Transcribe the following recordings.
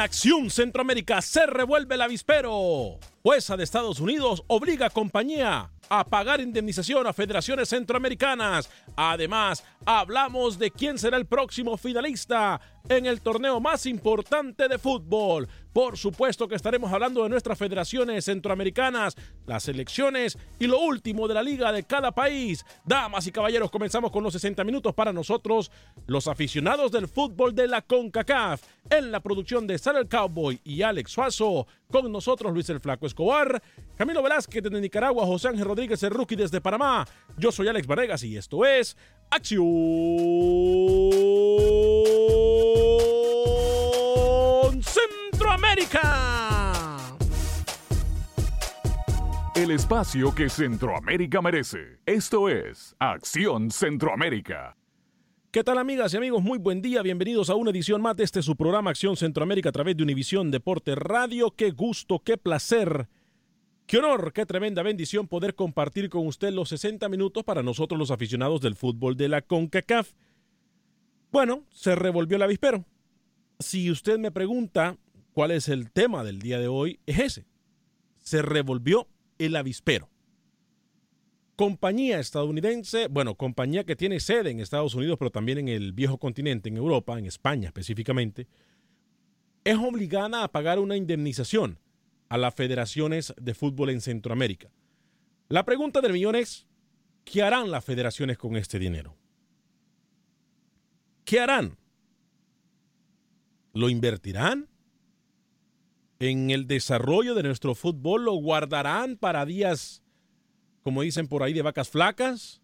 Acción Centroamérica se revuelve el avispero. Jueza de Estados Unidos obliga a compañía a pagar indemnización a federaciones centroamericanas. Además, hablamos de quién será el próximo finalista en el torneo más importante de fútbol. Por supuesto que estaremos hablando de nuestras federaciones centroamericanas, las elecciones y lo último de la liga de cada país. Damas y caballeros, comenzamos con los 60 minutos para nosotros, los aficionados del fútbol de la CONCACAF. En la producción de Sal el Cowboy y Alex Suazo, con nosotros Luis el Flaco Escobar, Camilo Velázquez desde Nicaragua, José Ángel Rodríguez el Rookie desde Panamá. Yo soy Alex Vargas y esto es Acción Centroamérica. El espacio que Centroamérica merece. Esto es Acción Centroamérica. ¿Qué tal amigas y amigos? Muy buen día, bienvenidos a una edición más de este su programa Acción Centroamérica a través de Univisión Deporte Radio. Qué gusto, qué placer, qué honor, qué tremenda bendición poder compartir con usted los 60 minutos para nosotros los aficionados del fútbol de la CONCACAF. Bueno, se revolvió el avispero. Si usted me pregunta cuál es el tema del día de hoy, es ese. Se revolvió el avispero compañía estadounidense, bueno, compañía que tiene sede en Estados Unidos, pero también en el viejo continente, en Europa, en España específicamente, es obligada a pagar una indemnización a las federaciones de fútbol en Centroamérica. La pregunta del millón es, ¿qué harán las federaciones con este dinero? ¿Qué harán? ¿Lo invertirán? ¿En el desarrollo de nuestro fútbol lo guardarán para días como dicen por ahí, de vacas flacas.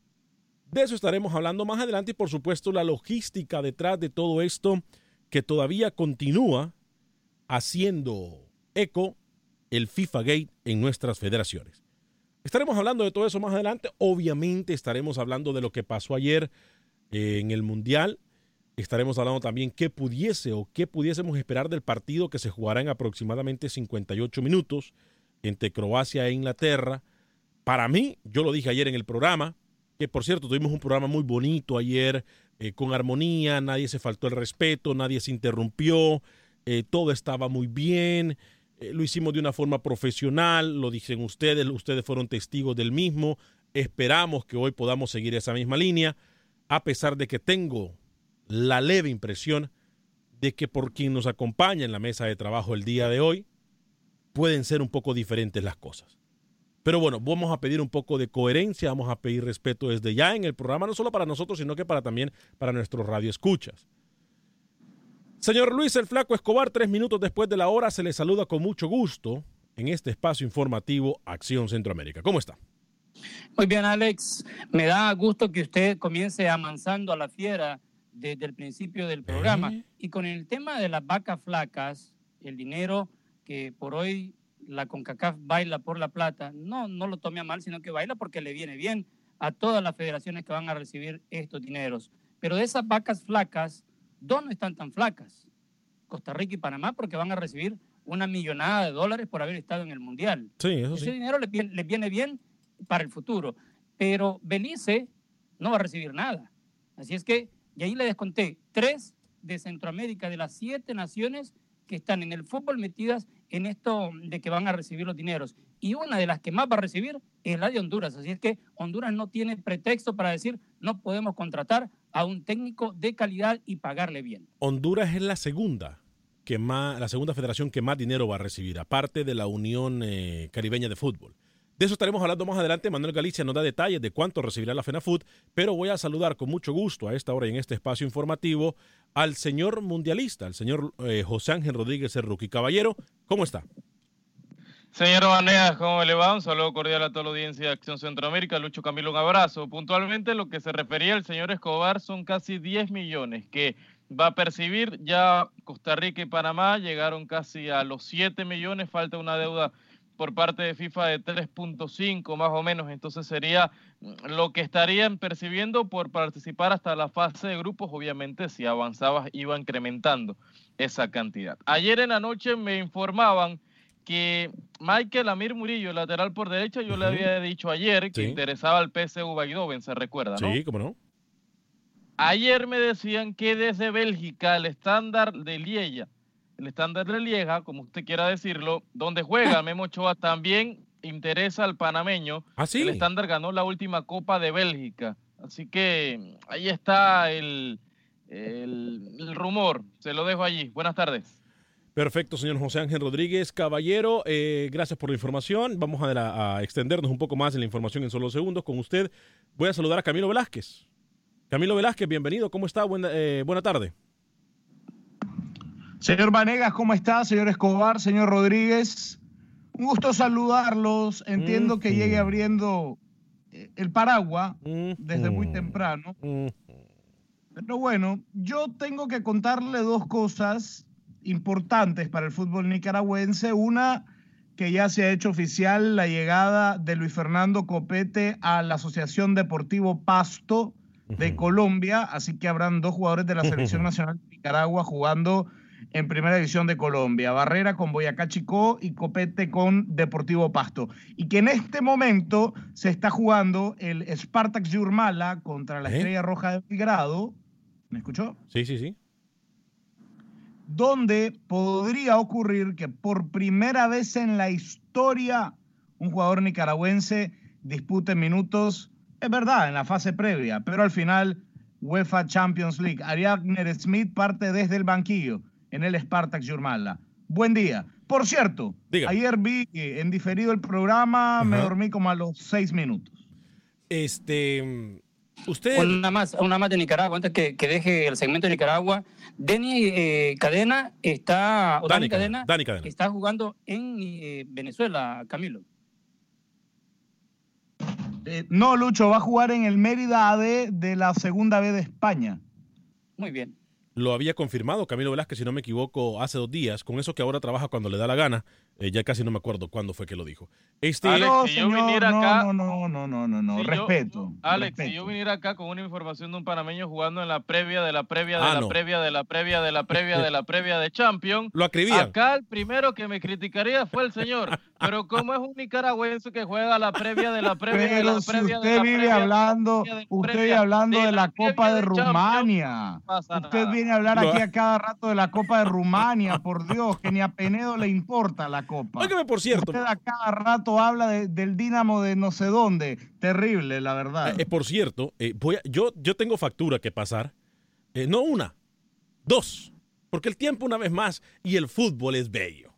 De eso estaremos hablando más adelante y por supuesto la logística detrás de todo esto que todavía continúa haciendo eco el FIFA Gate en nuestras federaciones. Estaremos hablando de todo eso más adelante. Obviamente estaremos hablando de lo que pasó ayer eh, en el Mundial. Estaremos hablando también qué pudiese o qué pudiésemos esperar del partido que se jugará en aproximadamente 58 minutos entre Croacia e Inglaterra. Para mí, yo lo dije ayer en el programa, que por cierto tuvimos un programa muy bonito ayer, eh, con armonía, nadie se faltó el respeto, nadie se interrumpió, eh, todo estaba muy bien, eh, lo hicimos de una forma profesional, lo dicen ustedes, ustedes fueron testigos del mismo, esperamos que hoy podamos seguir esa misma línea, a pesar de que tengo la leve impresión de que por quien nos acompaña en la mesa de trabajo el día de hoy, pueden ser un poco diferentes las cosas. Pero bueno, vamos a pedir un poco de coherencia, vamos a pedir respeto desde ya en el programa, no solo para nosotros, sino que para también para nuestros radioescuchas. Señor Luis el Flaco Escobar, tres minutos después de la hora, se le saluda con mucho gusto en este espacio informativo Acción Centroamérica. ¿Cómo está? Muy bien, Alex. Me da gusto que usted comience amansando a la fiera desde el principio del programa. ¿Eh? Y con el tema de las vacas flacas, el dinero que por hoy la CONCACAF baila por la plata, no, no lo tome a mal, sino que baila porque le viene bien a todas las federaciones que van a recibir estos dineros. Pero de esas vacas flacas, dos no están tan flacas. Costa Rica y Panamá porque van a recibir una millonada de dólares por haber estado en el Mundial. Sí, eso Ese sí. dinero les viene, les viene bien para el futuro. Pero Belice no va a recibir nada. Así es que, y ahí le desconté, tres de Centroamérica, de las siete naciones que están en el fútbol metidas en esto de que van a recibir los dineros. Y una de las que más va a recibir es la de Honduras. Así es que Honduras no tiene pretexto para decir no podemos contratar a un técnico de calidad y pagarle bien. Honduras es la segunda que más, la segunda federación que más dinero va a recibir, aparte de la Unión eh, Caribeña de Fútbol. De eso estaremos hablando más adelante. Manuel Galicia nos da detalles de cuánto recibirá la FENAFUT, pero voy a saludar con mucho gusto a esta hora y en este espacio informativo al señor mundialista, al señor eh, José Ángel Rodríguez Cerruqui. Caballero, ¿cómo está? Señor Vanegas, ¿cómo le va? Un saludo cordial a toda la audiencia de Acción Centroamérica. Lucho Camilo, un abrazo. Puntualmente, lo que se refería el señor Escobar son casi 10 millones que va a percibir. Ya Costa Rica y Panamá llegaron casi a los 7 millones. Falta una deuda por parte de FIFA de 3.5 más o menos. Entonces sería lo que estarían percibiendo por participar hasta la fase de grupos. Obviamente, si avanzabas, iba incrementando esa cantidad. Ayer en la noche me informaban que Michael Amir Murillo, lateral por derecha, yo le había dicho ayer que Sí. interesaba al PSV Eindhoven, se recuerda, ¿no? Sí, ¿cómo no? Ayer me decían que desde Bélgica el estándar de Lieja, el estándar de Lieja, como usted quiera decirlo, donde juega Memo Ochoa, también interesa al panameño. ¿Ah, sí? El estándar ganó la última Copa de Bélgica. Así que ahí está el, el- el rumor. Se lo dejo allí. Buenas tardes. Perfecto, señor José Ángel Rodríguez. Caballero, eh, gracias por la información. Vamos a, la- a extendernos un poco más en la información en solo segundos con usted. Voy a saludar a Camilo Velázquez. Camilo Velázquez, bienvenido. ¿Cómo está? Buena, eh, buena tarde. Señor Vanegas, ¿cómo está? Señor Escobar, señor Rodríguez. Un gusto saludarlos. Entiendo que llegue abriendo eh, el paraguas desde muy temprano. Pero bueno, yo tengo que contarle dos cosas importantes para el fútbol nicaragüense. Una, que ya se ha hecho oficial la llegada de Luis Fernando Copete a la Asociación Deportivo Pasto de Colombia, así que habrán dos jugadores de la Selección Nacional de Nicaragua jugando en Primera División de Colombia, Barrera con Boyacá Chicó y Copete con Deportivo Pasto. Y que en este momento se está jugando el Spartak Yurmala contra la ¿Eh? Estrella Roja de Belgrado. ¿Me escuchó? Sí, sí, sí. donde podría ocurrir que por primera vez en la historia un jugador nicaragüense dispute minutos, es verdad, en la fase previa, pero al final UEFA Champions League. Ariadne Smith parte desde el banquillo en el Spartak Yurmala. Buen día. Por cierto, ayer vi eh, en diferido el programa, me dormí como a los seis minutos. Este, usted... Una más, una más de Nicaragua, antes que, que deje el segmento de Nicaragua. Denny eh, Cadena está, o Dani Dani Cadena, Dani Cadena. está jugando en eh, Venezuela, Camilo. Eh, no, Lucho, va a jugar en el Mérida AD de la segunda B de España. Muy bien. Lo había confirmado Camilo Velázquez, si no me equivoco, hace dos días, con eso que ahora trabaja cuando le da la gana. Eh, ya casi no me acuerdo cuándo fue que lo dijo. Este, Alex, no, si yo señor, viniera no, acá- no, no, no, no, no, no, Si yo- respeto. Alex, respeto. si yo viniera acá con una información de un panameño jugando en la previa de la previa de Ah, la no. previa de la previa de la previa de la previa de Champions, Lo acribían. acá el primero que me criticaría fue el señor. Pero como es un nicaragüense que juega la previa de la previa de la si previa de usted la viene previa de la hablando, previa de la usted viene hablando de, de la Copa de Rumania. no Usted viene a hablar aquí a cada rato de la Copa de Rumania, por Dios, que ni a Penedo le importa la Copa. Óigame, por cierto. Usted a cada rato habla de- del Dinamo de no sé dónde. Terrible, la verdad. Eh, por cierto, eh, voy a- yo, yo tengo factura que pasar. Eh, no una, dos. Porque el tiempo una vez más y el fútbol es bello.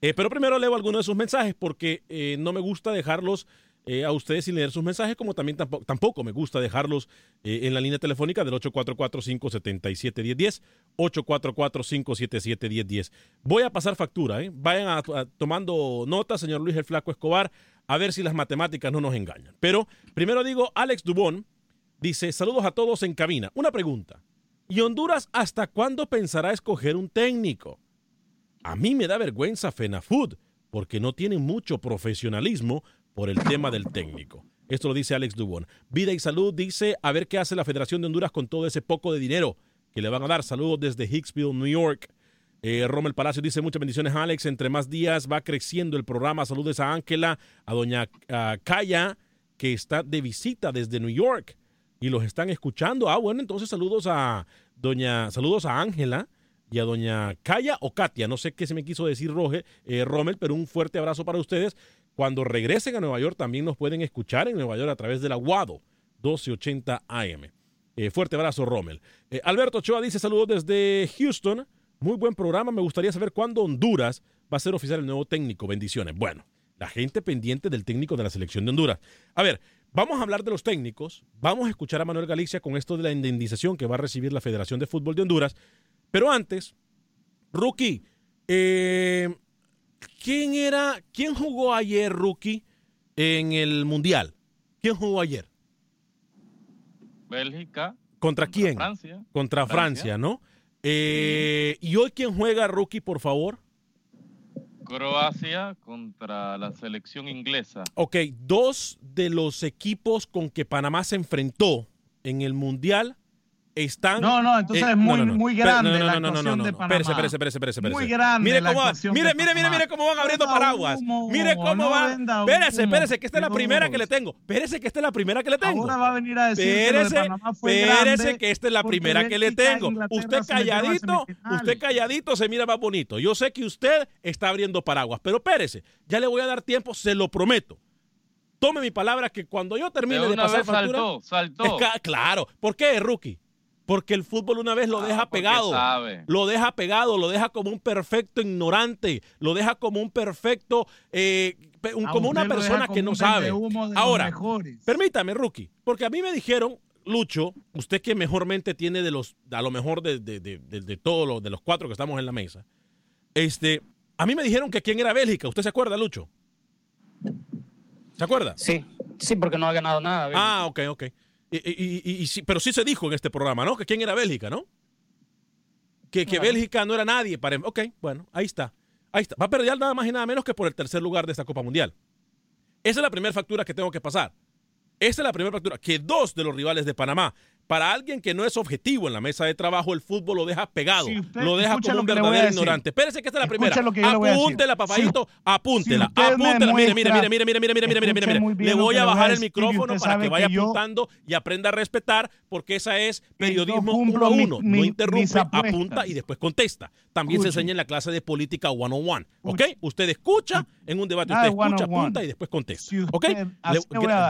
Eh, pero primero leo algunos de sus mensajes porque eh, no me gusta dejarlos eh, a ustedes sin leer sus mensajes, como también tampoco, tampoco me gusta dejarlos eh, en la línea telefónica del 844-577-1010, 844-577-1010. Voy a pasar factura, ¿eh? vayan a- tomando nota, señor Luis el Flaco Escobar, a ver si las matemáticas no nos engañan. Pero primero digo, Alex Dubón dice, saludos a todos en cabina. Una pregunta, ¿y Honduras hasta cuándo pensará escoger un técnico? A mí me da vergüenza FENAFUD porque no tienen mucho profesionalismo por el tema del técnico. Esto lo dice Alex Dubón. Vida y Salud dice a ver qué hace la Federación de Honduras con todo ese poco de dinero que le van a dar. Saludos desde Hicksville, New York. Eh, Rommel Palacio dice muchas bendiciones, Alex. Entre más días va creciendo el programa. Saludos a Ángela, a doña ah, Kaya, que está de visita desde New York y los están escuchando. Ah, bueno, entonces saludos a doña, saludos a Ángela y a doña Kaya o Katia. No sé qué se me quiso decir Roge, eh, Rommel, pero un fuerte abrazo para ustedes. Cuando regresen a Nueva York también nos pueden escuchar en Nueva York a través de la Guado 1280 AM. Eh, fuerte abrazo, Rommel. Eh, Alberto Ochoa dice saludos desde Houston. Muy buen programa. Me gustaría saber cuándo Honduras va a ser oficial el nuevo técnico. Bendiciones. Bueno, la gente pendiente del técnico de la selección de Honduras. A ver, vamos a hablar de los técnicos. Vamos a escuchar a Manuel Galicia con esto de la indemnización que va a recibir la Federación de Fútbol de Honduras. Pero antes, Rookie, eh, ¿quién era, quién jugó ayer, Rookie, en el Mundial? ¿Quién jugó ayer? Bélgica. ¿Contra quién? Francia. Contra Francia, Francia. ¿no? Eh, ¿Y hoy quién juega, Rookie, por favor? Croacia contra la selección inglesa. Ok, dos de los equipos con que Panamá se enfrentó en el Mundial están. No, no, entonces es muy- muy Espera, grande la actuación de Panamá. Espérese, espérese, espérese, espérese, espérese. Muy grande Mire la cómo, va- actuación mire, de mire, mire, mire cómo van abriendo paraguas. humo, mire cómo no van. Espérese, espérese, que esta es la primera que le tengo. Espérese, que esta es la primera que le tengo. Ahora va a venir a decir que lo de Espérese, Panamá fue espérese grande que esta es la primera que le e tengo. Usted calladito, usted calladito se mira más bonito. Yo sé que usted está abriendo paraguas, pero espérese, ya le voy a dar tiempo, se lo prometo. Tome mi palabra que cuando yo termine De pasar vez factura, saltó, saltó. es claro. ¿Por qué, rookie? Porque el fútbol una vez lo deja porque pegado. sabe. Lo deja pegado, lo deja como un perfecto ignorante, lo deja como un perfecto, eh, un- como una deja persona como que no un sabe. Ahora, mejores. permítame, rookie, porque a mí me dijeron, Lucho, usted que mejormente tiene de los, a lo mejor de, de, de, de- de todos los, de los cuatro que estamos en la mesa, este, a mí me dijeron que quién era Bélgica. ¿Usted se acuerda, Lucho? ¿Se acuerda? Sí, sí, porque no ha ganado nada. Bélgica. Ah, ok, ok. Y, y- y- pero sí se dijo en este programa, ¿no? Que quién era Bélgica, ¿no? Que, que. Bélgica no era nadie para... Ok, bueno, ahí está. Ahí está. Va a perder nada más y nada menos que por el tercer lugar de esta Copa Mundial. Esa es la primera factura que tengo que pasar. Esa es la primera factura. Que dos de los rivales de Panamá, para alguien que no es objetivo en la mesa de trabajo, el fútbol lo deja pegado. Si lo deja como un verdadero ignorante. Espérese que esta es la primera. Apúntela, papayito. apúntela. si apúntela. Mire, mire, mire, mire, mire, mire, mire, mire, mire, Le voy a bajar el micrófono para que vaya apuntando y aprenda a respetar, porque esa es periodismo uno a uno. no interrumpe, apunta y después contesta. También se enseña en la clase de política one-on-one. ¿Ok? Usted escucha en un debate, Nada usted escucha, apunta y después contesta. ¿Ok?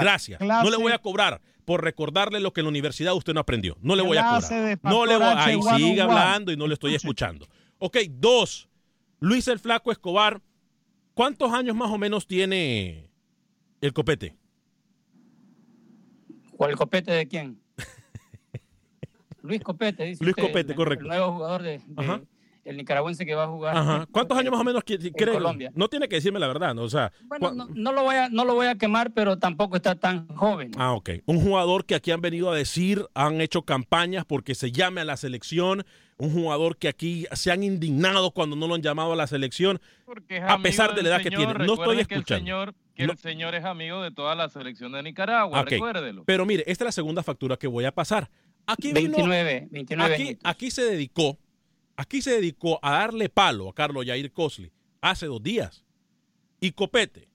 gracias. No le voy a cobrar por recordarle lo que en la universidad usted no aprendió. No le voy a cobrar. No le voy a... Ahí sigue hablando y no le estoy escuchando. Ok, dos. Luis el Flaco Escobar. ¿Cuántos años más o menos tiene el copete? ¿Cuál copete de quién? Luis Copete, dice Luis usted, Copete, el- correcto. El nuevo jugador de, de- Ajá. El nicaragüense que va a jugar. Ajá. ¿Cuántos años más o menos cree? Colombia. No tiene que decirme la verdad, ¿no? O sea, Bueno, no, no lo voy a, no lo voy a quemar, pero tampoco está tan joven. Ah, ok. Un jugador que aquí han venido a decir, han hecho campañas porque se llame a la selección. Un jugador que aquí se han indignado cuando no lo han llamado a la selección, a pesar de la edad que tiene. No estoy Recuerde que el escuchando. señor- que No. el señor es amigo de toda la selección de Nicaragua, Ok. recuérdelo. Pero mire, esta es la segunda factura que voy a pasar. Aquí vino- 29, 29 Aquí, añitos. aquí se dedicó, aquí se dedicó a darle palo a Carlos Yair Cosley hace dos días. Y Copete,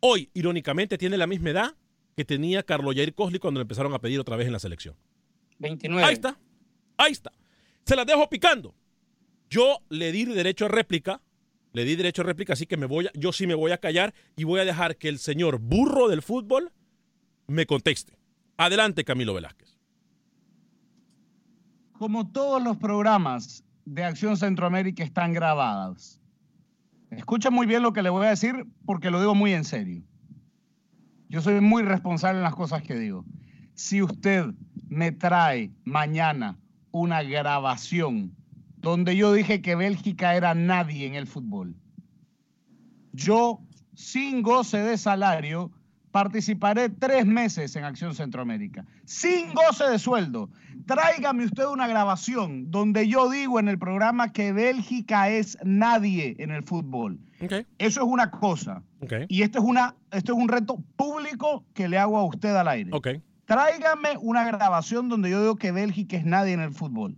hoy, irónicamente, tiene la misma edad que tenía Carlos Yair Cosley cuando le empezaron a pedir otra vez en la selección. 29. Ahí está, ahí está. Se las dejo picando. Yo le di derecho a réplica, le di derecho a réplica, así que me voy a- yo sí me voy a callar y voy a dejar que el señor burro del fútbol me conteste. Adelante, Camilo Velázquez. Como todos los programas de Acción Centroamérica están grabadas. Escucha muy bien lo que le voy a decir porque lo digo muy en serio. Yo soy muy responsable en las cosas que digo. Si usted me trae mañana una grabación donde yo dije que Bélgica era nadie en el fútbol, yo, sin goce de salario, participaré tres meses en Acción Centroamérica, sin goce de sueldo. Tráigame usted una grabación donde yo digo en el programa que Bélgica es nadie en el fútbol. Eso es una cosa. Y esto es, una, esto es un reto público que le hago a usted al aire. Tráigame una grabación donde yo digo que Bélgica es nadie en el fútbol.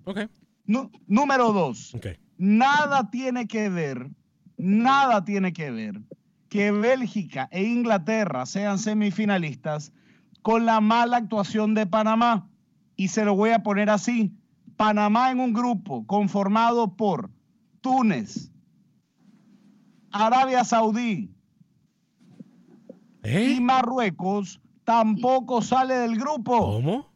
número dos. Nada tiene que ver, nada tiene que ver que Bélgica e Inglaterra sean semifinalistas con la mala actuación de Panamá. Y se lo voy a poner así. Panamá en un grupo conformado por Túnez, Arabia Saudí ¿Eh? y Marruecos tampoco sale del grupo. ¿Cómo?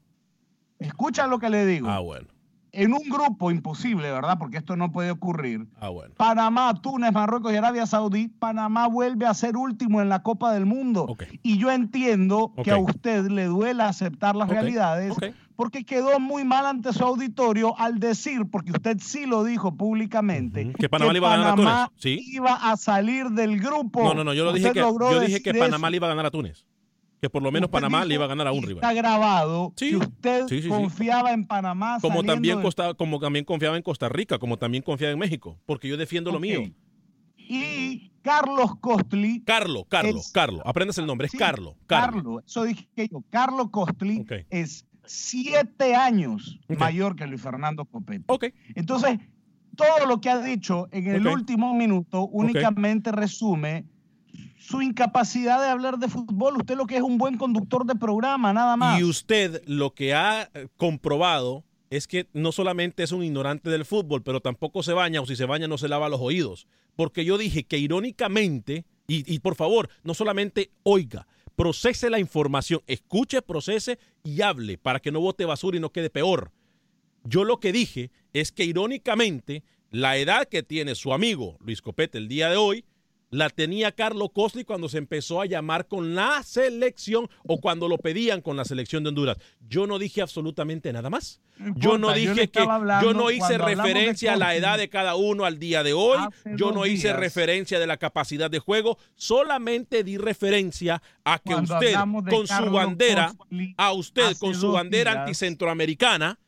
Escucha lo que le digo. Ah, bueno en un grupo imposible, ¿verdad? Porque esto no puede ocurrir. Ah, bueno. Panamá, Túnez, Marruecos y Arabia Saudí, Panamá vuelve a ser último en la Copa del Mundo. Y yo entiendo que a usted le duela aceptar las realidades porque quedó muy mal ante su auditorio al decir, porque usted sí lo dijo públicamente, que Panamá, iba, a ganar a Túnez. iba a salir del grupo. No, no, no, yo lo dije que, yo dije que Panamá le iba a ganar a Túnez que por lo menos Panamá le iba a ganar a un rival. Está grabado que usted confiaba en Panamá. Como también, como también confiaba en Costa Rica, como también confiaba en México, porque yo defiendo lo mío. Y Carlos Costly. Carlos, Carlos, Carlos. Aprendes el nombre, es Carlos. Carlos. Eso dije yo. Carlos Costly es siete años mayor que Luis Fernando Copete. Entonces, todo lo que ha dicho en el último minuto únicamente resume su incapacidad de hablar de fútbol. Usted lo que es un buen conductor de programa, nada más. Y usted lo que ha eh, comprobado es que no solamente es un ignorante del fútbol, pero tampoco se baña o si se baña no se lava los oídos. Porque yo dije que irónicamente, y, y por favor, no solamente oiga, procese la información, escuche, procese y hable para que no vote basura y no quede peor. Yo lo que dije es que irónicamente la edad que tiene su amigo Luis Copete el día de hoy la tenía Carlos Costly cuando se empezó a llamar con la selección o cuando lo pedían con la selección de Honduras. Yo no dije absolutamente nada más. yo no dije que yo no hice referencia a la edad de cada uno al día de hoy. yo no hice referencia de la capacidad de juego. Solamente di referencia a que usted con su bandera, a usted con su bandera anticentroamericana,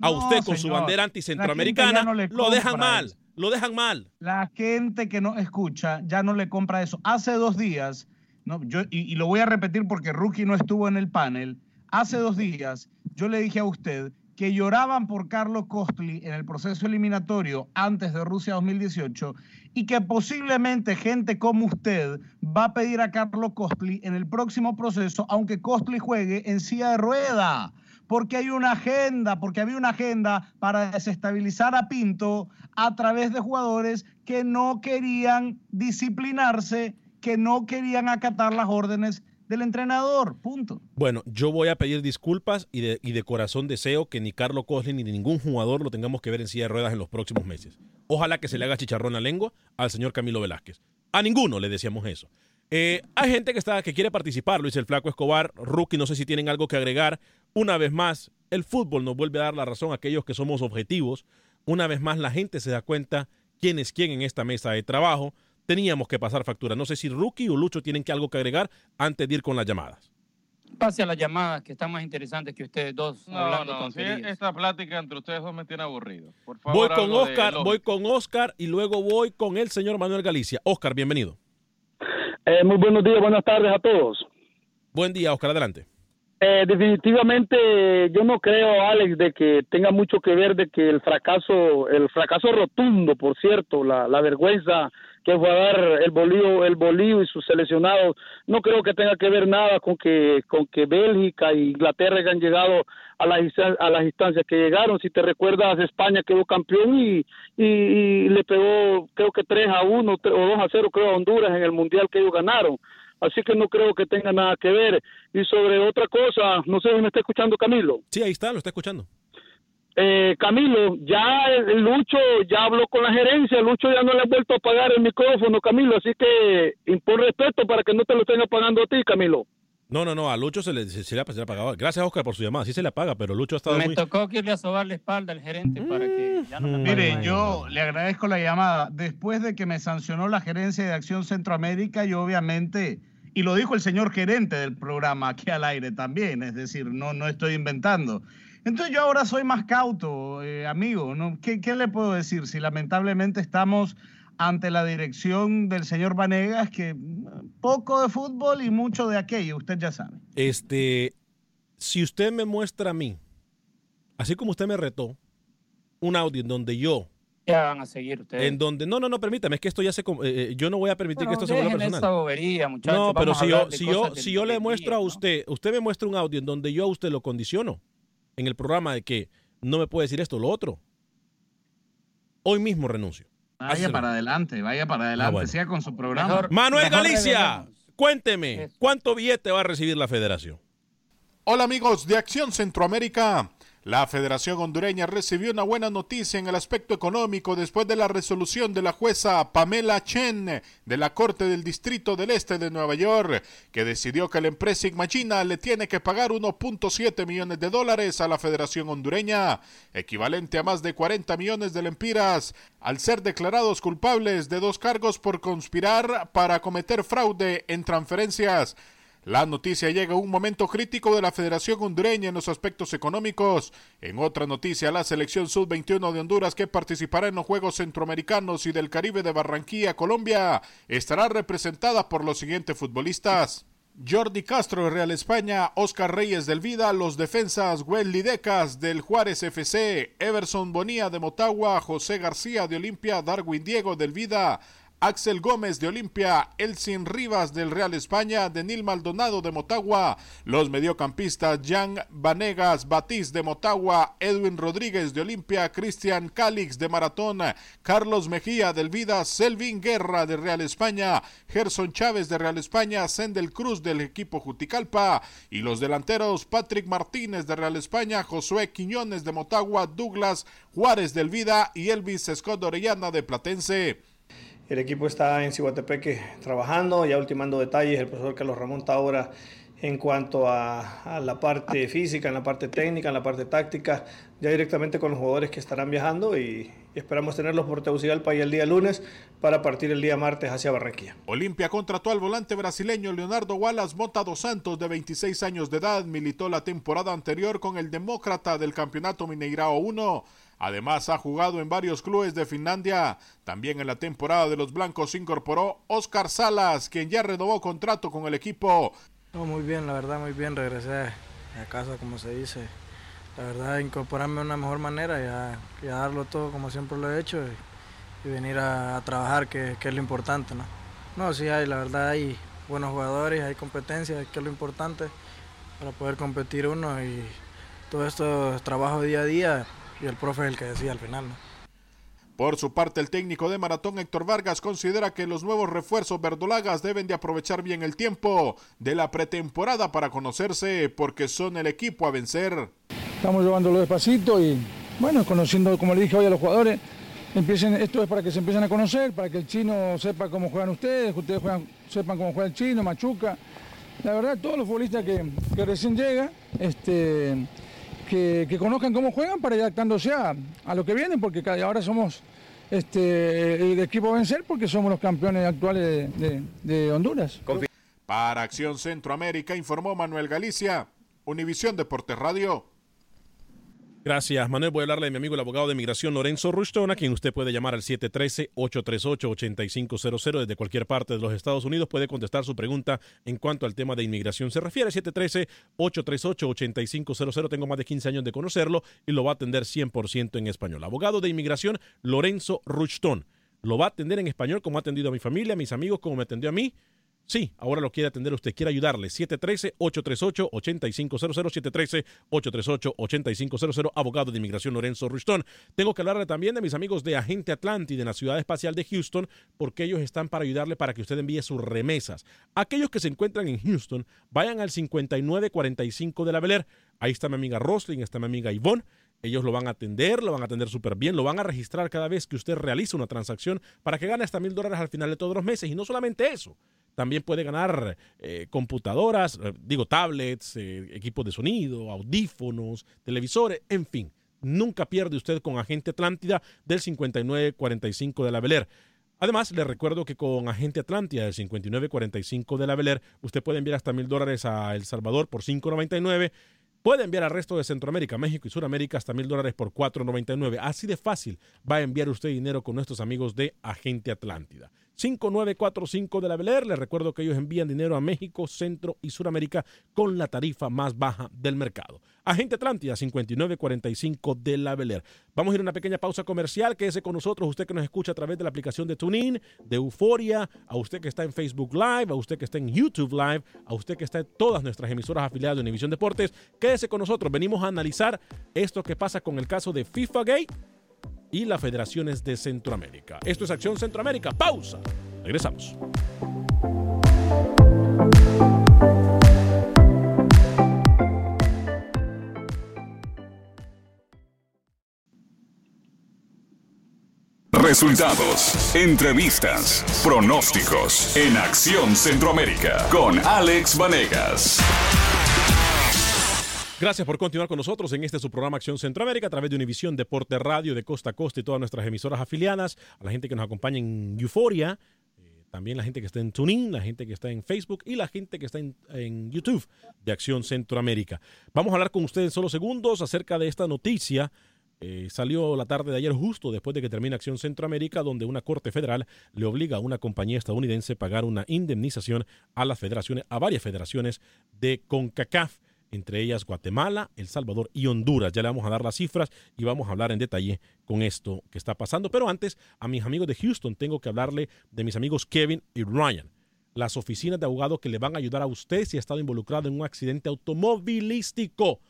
a usted con su bandera anticentroamericana, lo dejan mal lo dejan mal. La gente que no escucha ya no le compra eso. Hace dos días, no, yo, y, lo voy a repetir porque Rookie no estuvo en el panel, hace dos días yo le dije a usted que lloraban por Carlos Costly en el proceso eliminatorio antes de Rusia 2018 y que posiblemente gente como usted va a pedir a Carlos Costly en el próximo proceso, aunque Costly juegue en silla de rueda porque hay una agenda, porque había una agenda para desestabilizar a Pinto a través de jugadores que no querían disciplinarse, que no querían acatar las órdenes del entrenador, punto. Bueno, yo voy a pedir disculpas y de, corazón deseo que ni Carlos Coslin ni ningún jugador lo tengamos que ver en silla de ruedas en los próximos meses. Ojalá que se le haga chicharrón a lengua al señor Camilo Velázquez. A ninguno le decíamos eso. Eh, hay gente que, está, que quiere participar, Luis el Flaco Escobar, Rookie, no sé si tienen algo que agregar. Una vez más, el fútbol nos vuelve a dar la razón a aquellos que somos objetivos. Una vez más, la gente se da cuenta quién es quién en esta mesa de trabajo. Teníamos que pasar factura. No sé si Rookie o Lucho tienen que algo que agregar antes de ir con las llamadas. Pase a las llamadas que están más interesantes que ustedes dos. No, no, esta plática entre ustedes dos me tiene aburrido. voy con Oscar, voy con Oscar y luego voy con el señor Manuel Galicia. Oscar, bienvenido. Eh, muy buenos días, buenas tardes a todos. Buen día, Oscar, adelante. Eh, definitivamente yo no creo, Alex, de que tenga mucho que ver de que el fracaso, el fracaso rotundo, por cierto, la, vergüenza que fue a dar el Bolío, el Bolío y sus seleccionados, no creo que tenga que ver nada con que con que Bélgica e Inglaterra hayan llegado a las a las instancias que llegaron. Si te recuerdas, España quedó campeón y, y, le pegó creo que 3 a 1 o 2 a 0 creo a Honduras en el mundial que ellos ganaron. Así que no creo que tenga nada que ver. Y sobre otra cosa, no sé si me está escuchando Camilo. Sí, ahí está, lo está escuchando. eh, Camilo, ya el Lucho ya habló con la gerencia, Lucho ya no le ha vuelto a pagar el micrófono, Camilo, así que impon respeto para que no te lo estén pagando a ti, Camilo. No, no, no, a Lucho se le, se, se le ha, se le ha pagado. Gracias, Oscar, por su llamada. Sí se le paga, pero Lucho ha estado Me muy... tocó que irle a sobar la espalda al gerente para que ya no me Mire, yo le agradezco la llamada. Después de que me sancionó la gerencia de Acción Centroamérica, yo obviamente, y lo dijo el señor gerente del programa aquí al aire también, es decir, no, no estoy inventando. Entonces yo ahora soy más cauto, eh, amigo. ¿no? ¿Qué, ¿Qué le puedo decir? Si lamentablemente estamos ante la dirección del señor Vanegas, que mm, poco de fútbol y mucho de aquello, usted ya sabe. Este, si usted me muestra a mí, así como usted me retó, un audio en donde yo, Ya van a seguir ustedes. en donde, no, no, no, permítame, es que esto ya se, eh, eh, yo no voy a permitir que esto se vuelva personal. esa bobería, muchachos. No, pero si yo, si yo, si yo le muestro a ¿no? usted, usted me muestra un audio en donde yo a usted lo condiciono en el programa de que no me puede decir esto o lo otro, hoy mismo renuncio. Vaya Hácelo. para adelante, vaya para adelante, bueno. siga con su programa. Mejor- Manuel mejor Galicia, cuénteme, ¿cuánto billete va a recibir la federación? Hola amigos de Acción Centroamérica. La Federación Hondureña recibió una buena noticia en el aspecto económico después de la resolución de la jueza Pamela Chen de la Corte del Distrito del Este de Nueva York, que decidió que la empresa Igmachina le tiene que pagar 1.7 millones de dólares a la Federación Hondureña, equivalente a más de 40 millones de lempiras, al ser declarados culpables de dos cargos por conspirar para cometer fraude en transferencias. La noticia llega a un momento crítico de la Federación Hondureña en los aspectos económicos. En otra noticia, la selección sub-21 de Honduras que participará en los Juegos Centroamericanos y del Caribe de Barranquilla, Colombia, estará representada por los siguientes futbolistas. Jordi Castro Real España, Oscar Reyes del Vida, los defensas Welly Decas del Juárez FC, Everson Bonía de Motagua, José García de Olimpia, Darwin Diego del Vida, Axel Gómez de Olimpia, Elsin Rivas del Real España, Denil Maldonado de Motagua, los mediocampistas Jan Vanegas Batiz de Motagua, Edwin Rodríguez de Olimpia, Cristian Calix de Maratón, Carlos Mejía del Vida, Selvin Guerra de Real España, Gerson Chávez de Real España, Sendel Cruz del equipo Juticalpa y los delanteros Patrick Martínez de Real España, Josué Quiñones de Motagua, Douglas Juárez del Vida y Elvis Scott Orellana de Platense. El equipo está en Ciguatepeque trabajando, ya ultimando detalles. El profesor Carlos Ramón está ahora en cuanto a, la parte física, en la parte técnica, en la parte táctica, ya directamente con los jugadores que estarán viajando y, y esperamos tenerlos por Tegucigalpa y el día lunes para partir el día martes hacia Barranquilla. Olimpia contrató al volante brasileño Leonardo Wallace Mota dos Santos, de 26 años de edad, militó la temporada anterior con el Demócrata del Campeonato Mineirao 1. Además ha jugado en varios clubes de Finlandia. También en la temporada de los Blancos se incorporó Oscar Salas, quien ya renovó contrato con el equipo. No, muy bien, la verdad, muy bien. Regresé a casa, como se dice. La verdad, incorporarme de una mejor manera y a, darlo todo como siempre lo he hecho y, venir a, a trabajar, que, que, es lo importante, ¿no? No, sí hay, la verdad, hay buenos jugadores, hay competencia, que es lo importante para poder competir uno y todo esto es trabajo día a día y el profe es el que decía al final, ¿no? Por su parte, el técnico de Maratón Héctor Vargas considera que los nuevos refuerzos verdolagas deben de aprovechar bien el tiempo de la pretemporada para conocerse porque son el equipo a vencer. Estamos llevándolo despacito y bueno, conociendo, como le dije hoy a los jugadores, empiecen, esto es para que se empiecen a conocer, para que el chino sepa cómo juegan ustedes, que ustedes juegan, sepan cómo juega el chino, Machuca. La verdad, todos los futbolistas que, que recién llegan, este, que, conozcan cómo juegan para ir adaptándose a, a lo que viene, porque ahora somos este, el equipo vencer porque somos los campeones actuales de, de Honduras. Para Acción Centroamérica informó Manuel Galicia, Univisión Deportes Radio. Gracias, Manuel. Voy a hablarle de mi amigo el abogado de migración Lorenzo Rushton, a quien usted puede llamar al 713-838-8500 desde cualquier parte de los Estados Unidos. Puede contestar su pregunta en cuanto al tema de inmigración se refiere. 713-838-8500. Tengo más de 15 años de conocerlo y lo va a atender 100% en español. Abogado de inmigración Lorenzo Rushton. Lo va a atender en español como ha atendido a mi familia, a mis amigos, como me atendió a mí. Sí, ahora lo quiere atender usted, quiere ayudarle. 713-838-8500, 713-838-8500, abogado de inmigración Lorenzo Rushton. Tengo que hablarle también de mis amigos de Agente Atlántida en la Ciudad Espacial de Houston, porque ellos están para ayudarle para que usted envíe sus remesas. Aquellos que se encuentran en Houston, vayan al 5945 de la Beler. Ahí está mi amiga Roslyn, está mi amiga Ivonne. Ellos lo van a atender, lo van a atender súper bien, lo van a registrar cada vez que usted realiza una transacción para que gane hasta mil dólares al final de todos los meses. Y no solamente eso, también puede ganar eh, computadoras, eh, digo tablets, eh, equipos de sonido, audífonos, televisores, en fin. Nunca pierde usted con Agente Atlántida del 5945 de la Beler. Además, le recuerdo que con Agente Atlántida del 5945 de la Beler, usted puede enviar hasta mil dólares a El Salvador por 599 Puede enviar al resto de Centroamérica, México y Sudamérica hasta mil dólares por 4.99. Así de fácil va a enviar usted dinero con nuestros amigos de Agente Atlántida. 5945 de la Beler. Les recuerdo que ellos envían dinero a México, Centro y Sudamérica con la tarifa más baja del mercado. Agente Atlántida 5945 de la Beler. Vamos a ir a una pequeña pausa comercial. Quédese con nosotros, usted que nos escucha a través de la aplicación de TuneIn, de Euforia, a usted que está en Facebook Live, a usted que está en YouTube Live, a usted que está en todas nuestras emisoras afiliadas de Univisión Deportes. Quédese con nosotros. Venimos a analizar esto que pasa con el caso de FIFA Gay y las federaciones de Centroamérica. Esto es Acción Centroamérica. Pausa. Regresamos. Resultados, entrevistas, pronósticos en Acción Centroamérica con Alex Vanegas. Gracias por continuar con nosotros en este su programa Acción Centroamérica a través de Univisión Deporte Radio de Costa a Costa y todas nuestras emisoras afiliadas, a la gente que nos acompaña en Euforia, eh, también la gente que está en TuneIn, la gente que está en Facebook y la gente que está en, YouTube de Acción Centroamérica. Vamos a hablar con ustedes en solo segundos acerca de esta noticia. Eh, salió la tarde de ayer justo después de que termine Acción Centroamérica, donde una corte federal le obliga a una compañía estadounidense a pagar una indemnización a las federaciones, a varias federaciones de CONCACAF entre ellas Guatemala, El Salvador y Honduras. Ya le vamos a dar las cifras y vamos a hablar en detalle con esto que está pasando. Pero antes, a mis amigos de Houston, tengo que hablarle de mis amigos Kevin y Ryan, las oficinas de abogado que le van a ayudar a usted si ha estado involucrado en un accidente automovilístico.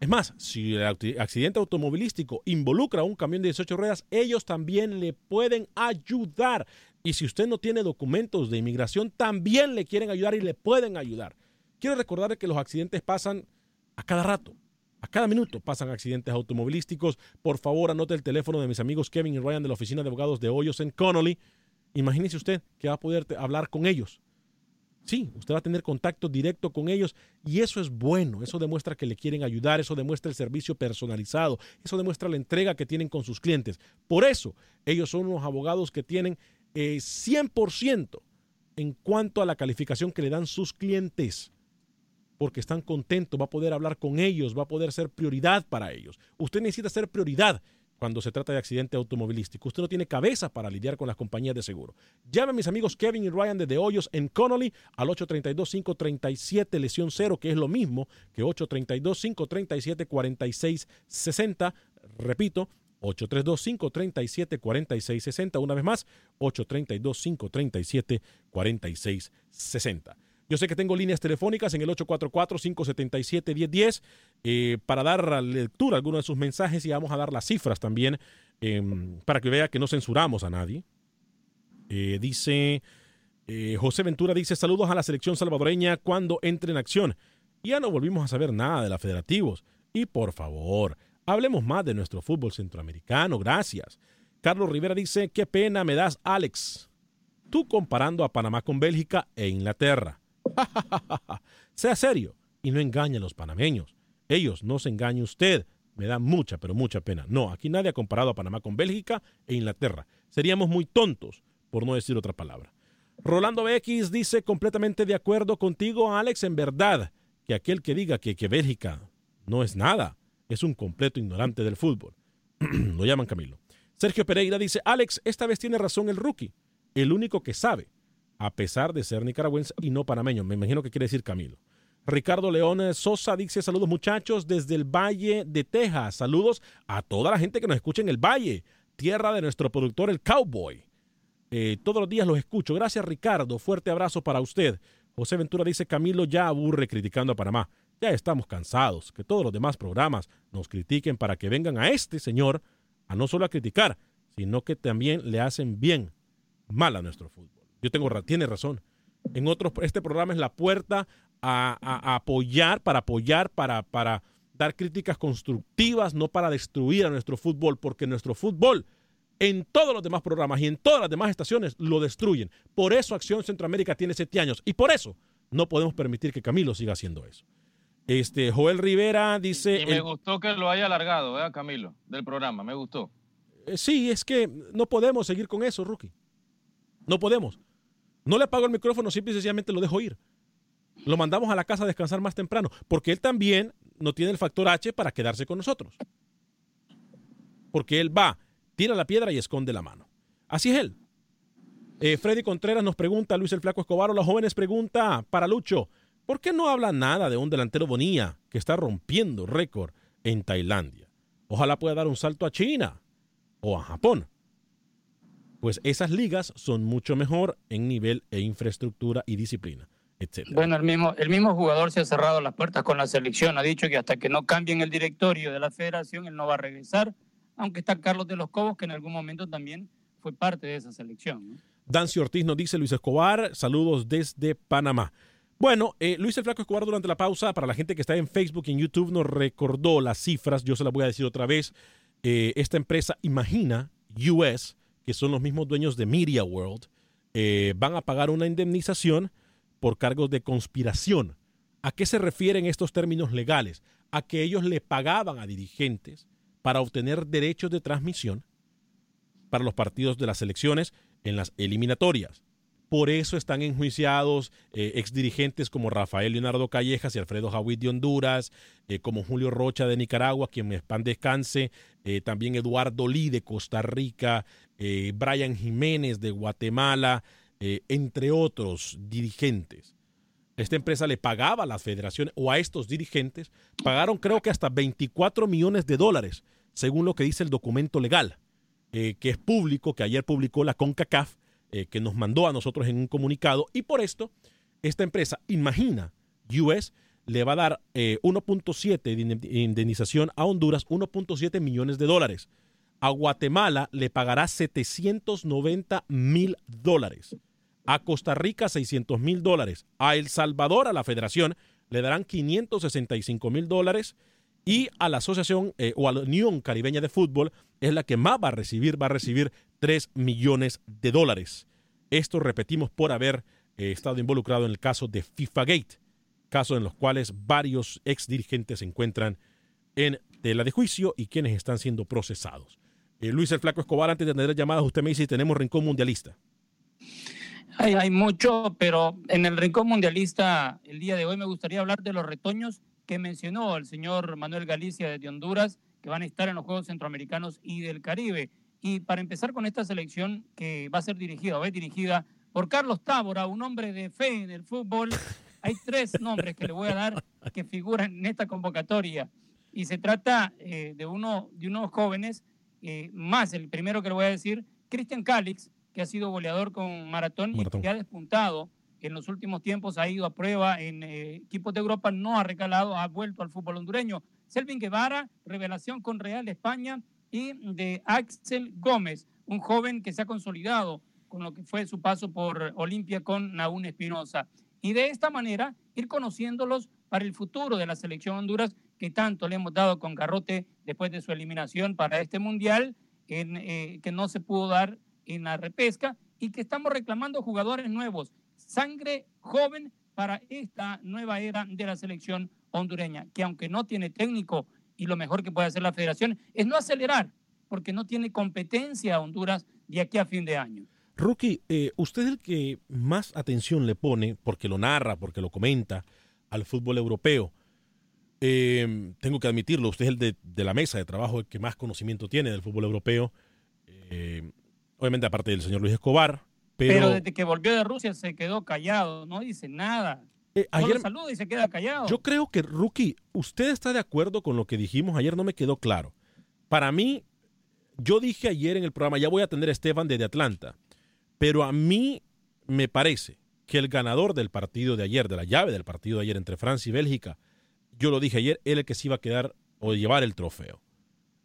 Es más, si el accidente automovilístico involucra a un camión de 18 ruedas, ellos también le pueden ayudar. Y si usted no tiene documentos de inmigración, también le quieren ayudar y le pueden ayudar. Quiero recordarle que los accidentes pasan a cada rato. A cada minuto pasan accidentes automovilísticos. Por favor, anote el teléfono de mis amigos Kevin y Ryan de la Oficina de Abogados de Hoyos en Connolly. Imagínese usted que va a poder hablar con ellos. Sí, usted va a tener contacto directo con ellos y eso es bueno, eso demuestra que le quieren ayudar, eso demuestra el servicio personalizado, eso demuestra la entrega que tienen con sus clientes. Por eso, ellos son unos abogados que tienen eh, 100% en cuanto a la calificación que le dan sus clientes porque están contentos, va a poder hablar con ellos, va a poder ser prioridad para ellos. Usted necesita ser prioridad cuando se trata de accidente automovilístico. Usted no tiene cabeza para lidiar con las compañías de seguro. Llame a mis amigos Kevin y Ryan de De Hoyos en Connolly al 832-537 lesión cero, que es lo mismo que 832-537-4660. Repito, 832-537-4660. Una vez más, 832-537-4660. Yo sé que tengo líneas telefónicas en el 844-577-1010 eh, para dar lectura a algunos de sus mensajes y vamos a dar las cifras también eh, para que vea que no censuramos a nadie. Eh, dice eh, José Ventura, dice saludos a la selección salvadoreña cuando entre en acción. Ya no volvimos a saber nada de la federativos. Y por favor, hablemos más de nuestro fútbol centroamericano. Gracias. Carlos Rivera dice, qué pena me das, Alex. Tú comparando a Panamá con Bélgica e Inglaterra. sea serio y no engañe a los panameños. Ellos no se engañe usted. Me da mucha, pero mucha pena. No, aquí nadie ha comparado a Panamá con Bélgica e Inglaterra. Seríamos muy tontos, por no decir otra palabra. Rolando BX dice completamente de acuerdo contigo, Alex, en verdad, que aquel que diga que, que Bélgica no es nada, es un completo ignorante del fútbol. Lo llaman Camilo. Sergio Pereira dice, Alex, esta vez tiene razón el rookie, el único que sabe a pesar de ser nicaragüense y no panameño. Me imagino que quiere decir Camilo. Ricardo León Sosa dice saludos muchachos desde el Valle de Texas. Saludos a toda la gente que nos escucha en el Valle, tierra de nuestro productor el Cowboy. Eh, todos los días los escucho. Gracias Ricardo, fuerte abrazo para usted. José Ventura dice Camilo ya aburre criticando a Panamá. Ya estamos cansados que todos los demás programas nos critiquen para que vengan a este señor a no solo a criticar, sino que también le hacen bien mal a nuestro fútbol. Yo tengo, tiene razón. En otros, este programa es la puerta a, a, a apoyar, para apoyar, para, para aceptar críticas constructivas, no para destruir a nuestro fútbol, porque nuestro fútbol en todos los demás programas y en todas las demás estaciones lo destruyen. Por eso Acción Centroamérica tiene siete años y por eso no podemos permitir que Camilo siga haciendo eso. Este, Joel Rivera dice... Y me gustó que lo haya alargado, ¿eh, Camilo? Del programa, me gustó. Eh, sí, es que no podemos seguir con eso, Rookie. No podemos. No le apago el micrófono, simple y sencillamente lo dejo ir. Lo mandamos a la casa a descansar más temprano, porque él también no tiene el factor H para quedarse con nosotros. Porque él va, tira la piedra y esconde la mano. Así es él. Eh, Freddy Contreras nos pregunta, Luis el Flaco Escobar, o los jóvenes pregunta para Lucho, ¿por qué no habla nada de un delantero Bonilla que está rompiendo récord en Tailandia? Ojalá pueda dar un salto a China o a Japón. Pues esas ligas son mucho mejor en nivel e infraestructura y disciplina. Etcétera. Bueno, el mismo, el mismo jugador se ha cerrado las puertas con la selección. Ha dicho que hasta que no cambien el directorio de la federación, él no va a regresar, aunque está Carlos de los Cobos, que en algún momento también fue parte de esa selección. ¿no? Dancio Ortiz nos dice Luis Escobar, saludos desde Panamá. Bueno, eh, Luis el Flaco Escobar durante la pausa, para la gente que está en Facebook y en YouTube, nos recordó las cifras, yo se las voy a decir otra vez. Eh, esta empresa Imagina US, que son los mismos dueños de Media World, eh, van a pagar una indemnización por cargos de conspiración. ¿A qué se refieren estos términos legales? A que ellos le pagaban a dirigentes para obtener derechos de transmisión para los partidos de las elecciones en las eliminatorias. Por eso están enjuiciados eh, exdirigentes como Rafael Leonardo Callejas y Alfredo Javid de Honduras, eh, como Julio Rocha de Nicaragua, quien me pan descanse, también Eduardo Lee de Costa Rica, eh, Brian Jiménez de Guatemala, eh, entre otros dirigentes. Esta empresa le pagaba a las federaciones o a estos dirigentes, pagaron creo que hasta 24 millones de dólares, según lo que dice el documento legal, eh, que es público, que ayer publicó la CONCACAF, que nos mandó a nosotros en un comunicado, y por esto, esta empresa, Imagina US, le va a dar eh, 1.7 de indemnización a Honduras, 1.7 millones de dólares. A Guatemala le pagará 790 mil dólares. A Costa Rica 600 mil dólares. A El Salvador, a la federación, le darán 565 mil dólares. Y a la asociación eh, o a la Unión Caribeña de Fútbol es la que más va a recibir, va a recibir 3 millones de dólares. Esto repetimos por haber eh, estado involucrado en el caso de FIFA Gate, caso en los cuales varios ex dirigentes se encuentran en tela de juicio y quienes están siendo procesados. Eh, Luis el Flaco Escobar, antes de tener llamadas, usted me dice si tenemos rincón mundialista. Hay, mucho, pero en el rincón mundialista el día de hoy me gustaría hablar de los retoños que mencionó el señor Manuel Galicia de Honduras, que van a estar en los Juegos Centroamericanos y del Caribe. Y para empezar con esta selección que va a ser dirigida, o es dirigida por Carlos Tábora, un hombre de fe en el fútbol, hay tres nombres que le voy a dar que figuran en esta convocatoria. Y se trata eh, de, uno, de unos jóvenes, eh, más el primero que le voy a decir, Cristian Calix, que ha sido goleador con Maratón, Maratón. y que ha despuntado en los últimos tiempos, ha ido a prueba en eh, equipos de Europa, no ha recalado, ha vuelto al fútbol hondureño. Selvin Guevara, revelación con Real España, y de Axel Gómez, un joven que se ha consolidado con lo que fue su paso por Olimpia con Naún Espinosa. Y de esta manera ir conociéndolos para el futuro de la selección Honduras, que tanto le hemos dado con garrote después de su eliminación para este mundial, en, eh, que no se pudo dar en la repesca, y que estamos reclamando jugadores nuevos, sangre joven para esta nueva era de la selección hondureña, que aunque no tiene técnico y lo mejor que puede hacer la federación es no acelerar, porque no tiene competencia Honduras de aquí a fin de año. Rookie, eh, usted es el que más atención le pone, porque lo narra, porque lo comenta, al fútbol europeo. Eh, tengo que admitirlo, usted es el de, de, la mesa de trabajo el que más conocimiento tiene del fútbol europeo. Eh, obviamente, aparte del señor Luis Escobar. Pero, pero, desde que volvió de Rusia se quedó callado, no dice nada. Eh, ayer, saluda y se queda callado. Yo creo que, Rookie, usted está de acuerdo con lo que dijimos ayer, no me quedó claro. Para mí, yo dije ayer en el programa, ya voy a atender a Esteban desde Atlanta, pero a mí me parece que el ganador del partido de ayer, de la llave del partido de ayer entre Francia y Bélgica, yo lo dije ayer, él el que se iba a quedar o llevar el trofeo.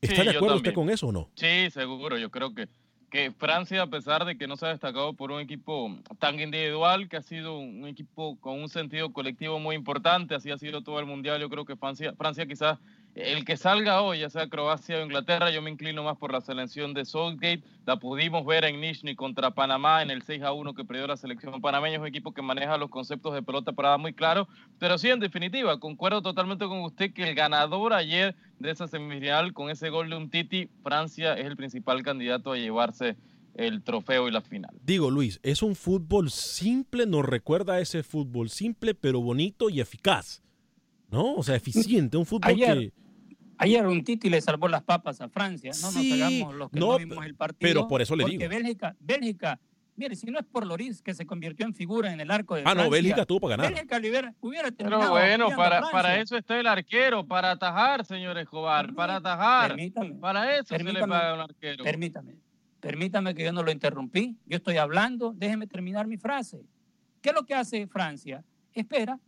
¿Está Sí, de acuerdo usted con eso o no? Sí, seguro. Yo creo que, que Francia, a pesar de que no se ha destacado por un equipo tan individual, que ha sido un equipo con un sentido colectivo muy importante, así ha sido todo el mundial, yo creo que Francia, Francia quizás el que salga hoy, ya sea Croacia o Inglaterra, yo me inclino más por la selección de Southgate. La pudimos ver en Nizhny contra Panamá en el 6 a 1 que perdió la selección panameña, es un equipo que maneja los conceptos de pelota parada muy claro. Pero sí, en definitiva, concuerdo totalmente con usted que el ganador ayer de esa semifinal con ese gol de un Titi, Francia es el principal candidato a llevarse el trofeo y la final. Digo, Luis, es un fútbol simple, nos recuerda a ese fútbol simple, pero bonito y eficaz. ¿No? O sea, eficiente, un fútbol que Ayer un Titi le salvó las papas a Francia. No nos hagamos los que no, vimos el partido. Pero por eso le porque Bélgica, Bélgica, mire, si no es por Loris que se convirtió en figura en el arco de Ah, no, Bélgica tuvo para ganar. Bélgica hubiera, hubiera Pero bueno, para, para eso está el arquero, para atajar, señor Escobar, para atajar. Permítame. Para eso se le paga un arquero. Permítame. Permítame que yo no lo interrumpí. Yo estoy hablando, déjeme terminar mi frase. ¿Qué es lo que hace Francia? Espera,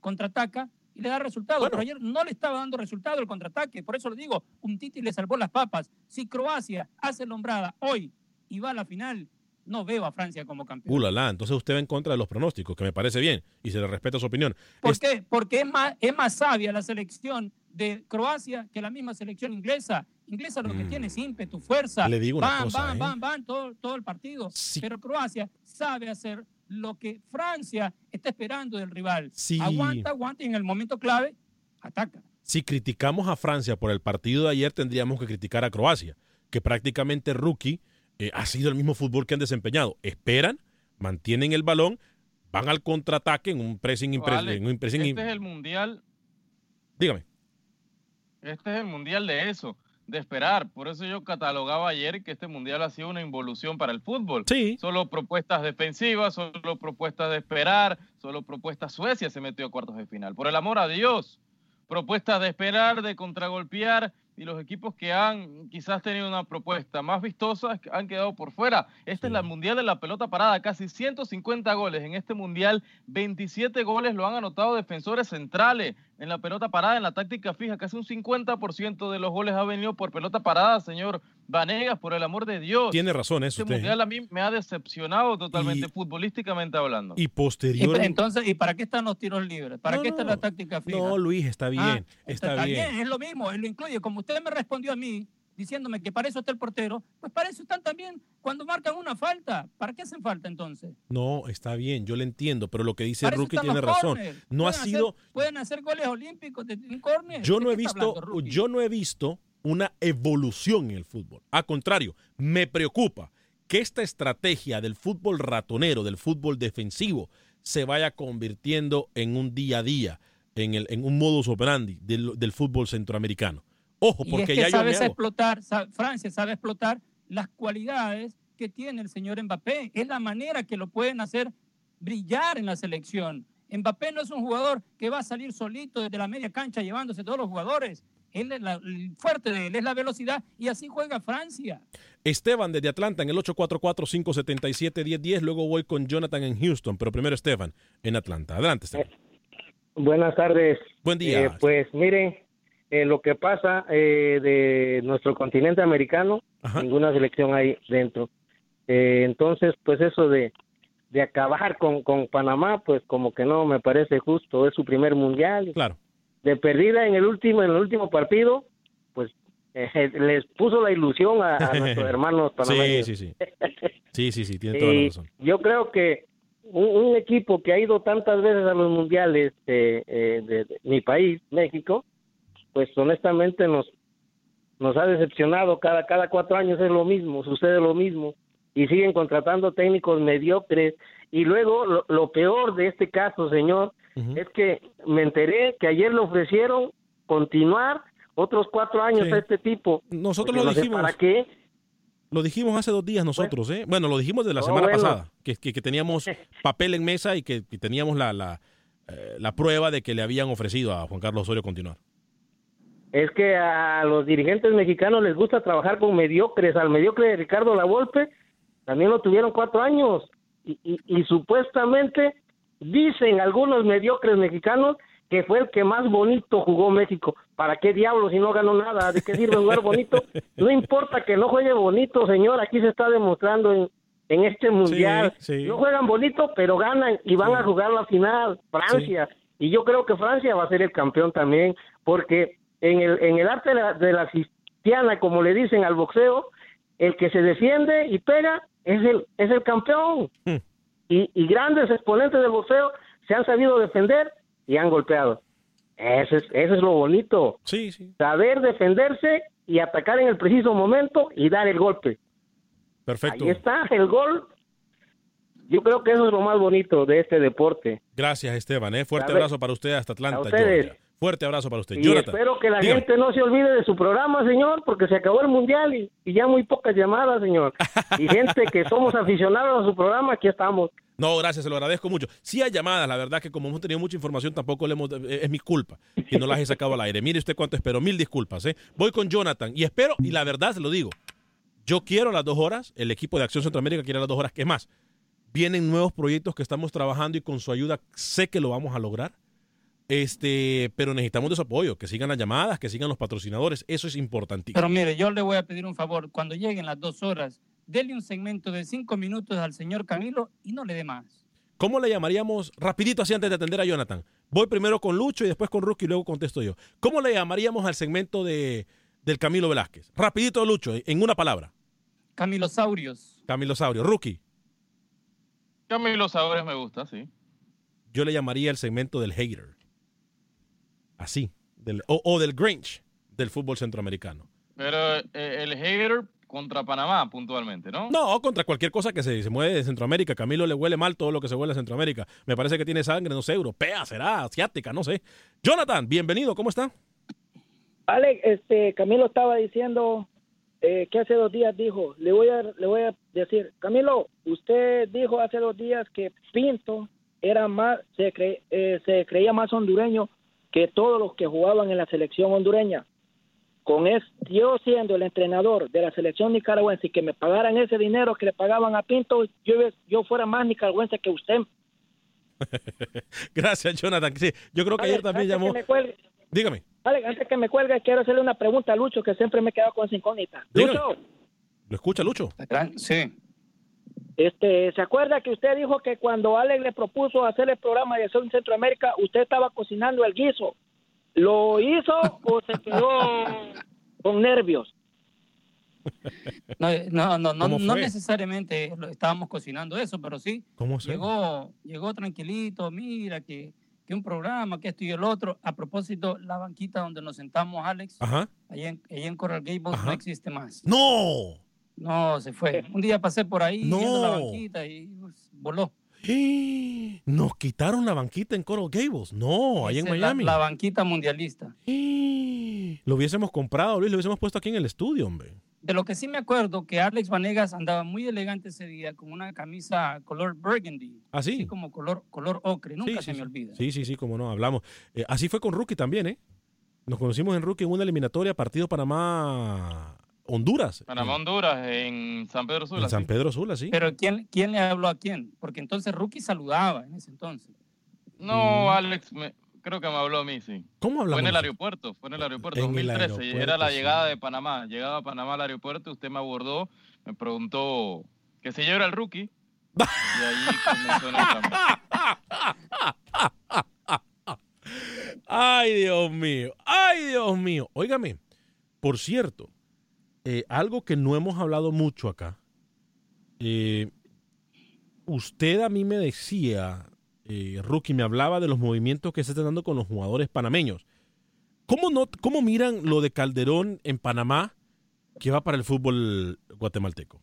contraataca, y le da resultado. Pero ayer no le estaba dando resultado el contraataque. Por eso le digo, un Titi le salvó las papas. Si Croacia hace lombrada hoy y va a la final, no veo a Francia como campeón. Ulala, entonces usted va en contra de los pronósticos, que me parece bien y se le respeta su opinión. ¿Por qué? Porque es más, es más sabia la selección de Croacia que la misma selección inglesa. Inglesa lo que mm. tiene es ímpetu, fuerza. Le digo una van, cosa, van, ¿eh? van, van, todo, todo el partido. Pero Croacia sabe hacer lo que Francia está esperando del rival. Aguanta, aguanta y en el momento clave ataca. Si criticamos a Francia por el partido de ayer, tendríamos que criticar a Croacia, que prácticamente rookie eh, ha sido el mismo fútbol que han desempeñado. Esperan, mantienen el balón, van al contraataque en un pressing, pressing Este es el mundial. Dígame. Este es el mundial de eso de esperar. Por eso yo catalogaba ayer que este mundial ha sido una involución para el fútbol. Sí. Solo propuestas defensivas, solo propuestas de esperar, solo propuestas Suecia se metió a cuartos de final. Por el amor a Dios, propuestas de esperar, de contragolpear y los equipos que han quizás tenido una propuesta más vistosa han quedado por fuera. Esta es la Mundial de la Pelota Parada, casi 150 goles en este Mundial, 27 goles lo han anotado defensores centrales en la pelota parada, en la táctica fija, casi un 50% de los goles ha venido por pelota parada, señor Vanegas, por el amor de Dios. Tiene razón eso. Este Mundial a mí me ha decepcionado totalmente, futbolísticamente hablando. Y posterior. entonces, ¿y para qué están los tiros libres? ¿Para qué está la táctica fija? No, Luis, está bien. Ah, está, está, bien. bien. Es lo mismo, él lo incluye. Como usted me respondió a mí, diciéndome que para eso está el portero, pues para eso están también cuando marcan una falta. ¿Para qué hacen falta entonces? No, está bien, yo le entiendo, pero lo que dice Rookie tiene razón. No ha sido. pueden hacer goles olímpicos de un córner. Yo no he visto, yo no he visto una evolución en el fútbol. A contrario, me preocupa que esta estrategia del fútbol ratonero, del fútbol defensivo, se vaya convirtiendo en un día a día, en, el, en un modus operandi del, del fútbol centroamericano. Ojo, porque y es ya sabes yo explotar, Francia sabe explotar las cualidades que tiene el señor Mbappé. Es la manera que lo pueden hacer brillar en la selección. Mbappé no es un jugador que va a salir solito desde la media cancha llevándose todos los jugadores. Él es la, el fuerte de él es la velocidad y así juega Francia. Esteban desde Atlanta en el 844-577-1010. Luego voy con Jonathan en Houston, pero primero Esteban en Atlanta. Adelante, Esteban. Buenas tardes. Buen día. Eh, pues miren, eh, lo que pasa eh, de nuestro continente americano, ninguna selección hay dentro. Eh, entonces, pues eso de, de acabar con, con Panamá, pues como que no me parece justo, es su primer mundial. Claro. De perdida en el último, en el último partido, pues eh, les puso la ilusión a, a nuestros hermanos panameños. Sí, sí, sí. Sí, sí, sí, tiene toda la razón. Yo creo que un, un, equipo que ha ido tantas veces a los mundiales eh, eh, de, de mi país, México, pues honestamente nos nos ha decepcionado cada cada cuatro años es lo mismo sucede lo mismo y siguen contratando técnicos mediocres y luego lo, lo peor de este caso señor uh -huh. es que me enteré que ayer le ofrecieron continuar otros cuatro años Sí. a este tipo Nosotros lo no dijimos. para qué Lo dijimos hace dos días nosotros, ¿eh? Bueno, lo dijimos de la Oh, semana bueno. pasada, que, que, que teníamos papel en mesa y que, que teníamos la, la, eh, la prueba de que le habían ofrecido a Juan Carlos Osorio continuar. Es que a los dirigentes mexicanos les gusta trabajar con mediocres. Al mediocre de Ricardo Lavolpe también lo tuvieron cuatro años y, y, y supuestamente dicen algunos mediocres mexicanos que fue el que más bonito jugó México. ¿Para qué diablos si no ganó nada? ¿De qué sirve jugar bonito? No importa que no juegue bonito, señor. Aquí se está demostrando en, en este mundial. sí. No juegan bonito, pero ganan y van a jugar la final. Francia. Y yo creo que Francia va a ser el campeón también, porque en el, en el arte de la, de la cristiana, como le dicen al boxeo, el que se defiende y pega es el, es el campeón. Y, y grandes exponentes del boxeo se han sabido defender y han golpeado. Eso es, eso es lo bonito. Sí, sí. Saber defenderse y atacar en el preciso momento y dar el golpe. Perfecto. Ahí está el gol. Yo creo que eso es lo más bonito de este deporte. Gracias, Esteban. ¿eh? Fuerte ver, abrazo para usted hasta Atlanta, a ustedes. Georgia. Fuerte abrazo para usted. Y Jonathan. espero que la dígame. gente no se olvide de su programa, señor, porque se acabó el mundial y, y ya muy pocas llamadas, señor. Y gente que somos aficionados a su programa, aquí estamos. No, gracias, se lo agradezco mucho. Sí hay llamadas, la verdad que como hemos tenido mucha información, tampoco le hemos, eh, es mi culpa que no las he sacado al aire. Mire usted cuánto espero, mil disculpas. ¿eh? Voy con Jonathan y espero, y la verdad se lo digo, yo quiero las dos horas, el equipo de Acción Centroamérica quiere las dos horas, es más, vienen nuevos proyectos que estamos trabajando y con su ayuda sé que lo vamos a lograr. Este, pero necesitamos de su apoyo, que sigan las llamadas, que sigan los patrocinadores, eso es importantísimo. Pero mire, yo le voy a pedir un favor. Cuando lleguen las dos horas, dele un segmento de cinco minutos al señor Camilo y no le dé más. ¿Cómo le llamaríamos, rapidito así antes de atender a Jonathan? Voy primero con Lucho y después con Rookie y luego contesto yo. ¿Cómo le llamaríamos al segmento de, del Camilo Velázquez? Rapidito, Lucho, en una palabra. Camilosaurios. Camilo Saurio. Rookie, Camilo Sabores me gusta, sí. yo le llamaría el segmento del hater. Así. Del, o, o del Grinch del fútbol centroamericano. Pero eh, el hater contra Panamá, puntualmente, ¿no? No, contra cualquier cosa que se, se mueve de Centroamérica. Camilo le huele mal todo lo que se huele a Centroamérica. Me parece que tiene sangre, no sé, europea, será, asiática, no sé. Jonathan, bienvenido, ¿cómo está? Alex, este, Camilo estaba diciendo eh, que hace dos días dijo, le voy a, le voy a decir, Camilo, usted dijo hace dos días que Pinto era más, se, cre- eh, se creía más hondureño que todos los que jugaban en la selección hondureña. Con es, yo siendo el entrenador de la selección nicaragüense y que me pagaran ese dinero que le pagaban a Pinto, yo, yo fuera más nicaragüense que usted. Gracias, Jonathan. Sí, yo creo que ayer también antes llamó. que me cuelgue- Dígame. Alex, antes que me cuelgue, quiero hacerle una pregunta a Lucho, que siempre me he quedado con esa incógnita. Dígame. Lucho, ¿Lo escucha, Lucho? Sí. Este, ¿se acuerda que usted dijo que cuando Alex le propuso hacer el programa de Sol Centroamérica, usted estaba cocinando el guiso? ¿Lo hizo o se quedó con nervios? No, no, no, no, ¿Cómo no necesariamente estábamos cocinando eso, pero sí. ¿Cómo se? Llegó, llegó tranquilito, mira que, que un programa, que esto y el otro. A propósito, la banquita donde nos sentamos, Alex, Ajá. allá en, allá en Coral Gables no existe más. ¡No! No, se fue. Un día pasé por ahí viendo la No. banquita y pues, voló. Nos quitaron la banquita en Coral Gables. No, ahí en la- Miami. La, banquita mundialista. Lo hubiésemos comprado, Luis, lo hubiésemos puesto aquí en el estudio, hombre. De lo que sí me acuerdo, que Alex Vanegas andaba muy elegante ese día con una camisa color burgundy. ¿Ah, sí? Así como color, color ocre. Nunca Sí, se me sí. olvida. Sí, sí, sí, como no, hablamos. Eh, así fue con Rookie también, ¿eh? Nos conocimos en Rookie en una eliminatoria partido Panamá-Honduras. Panamá, Honduras, en San Pedro Sula. En San. Pedro Sula, sí. Pero ¿quién, ¿quién le habló a quién? Porque entonces Rookie saludaba en ese entonces. No, Alex, me- creo que me habló a mí, sí. Mm. ¿Cómo Fue hablamos en el aeropuerto, fue en el aeropuerto, En el 2013. aeropuerto, era la sí. llegada de Panamá. Llegaba a Panamá al aeropuerto, usted me abordó, me preguntó que si yo era el rookie. y ahí comenzó amistad. Ay, Dios mío. Ay, Dios mío. Óigame, por cierto, eh, algo que no hemos hablado mucho acá. eh, usted a mí me decía, eh, Rookie, me hablaba de los movimientos que se están dando con los jugadores panameños. ¿Cómo, no, ¿Cómo miran lo de Calderón en Panamá que va para el fútbol guatemalteco?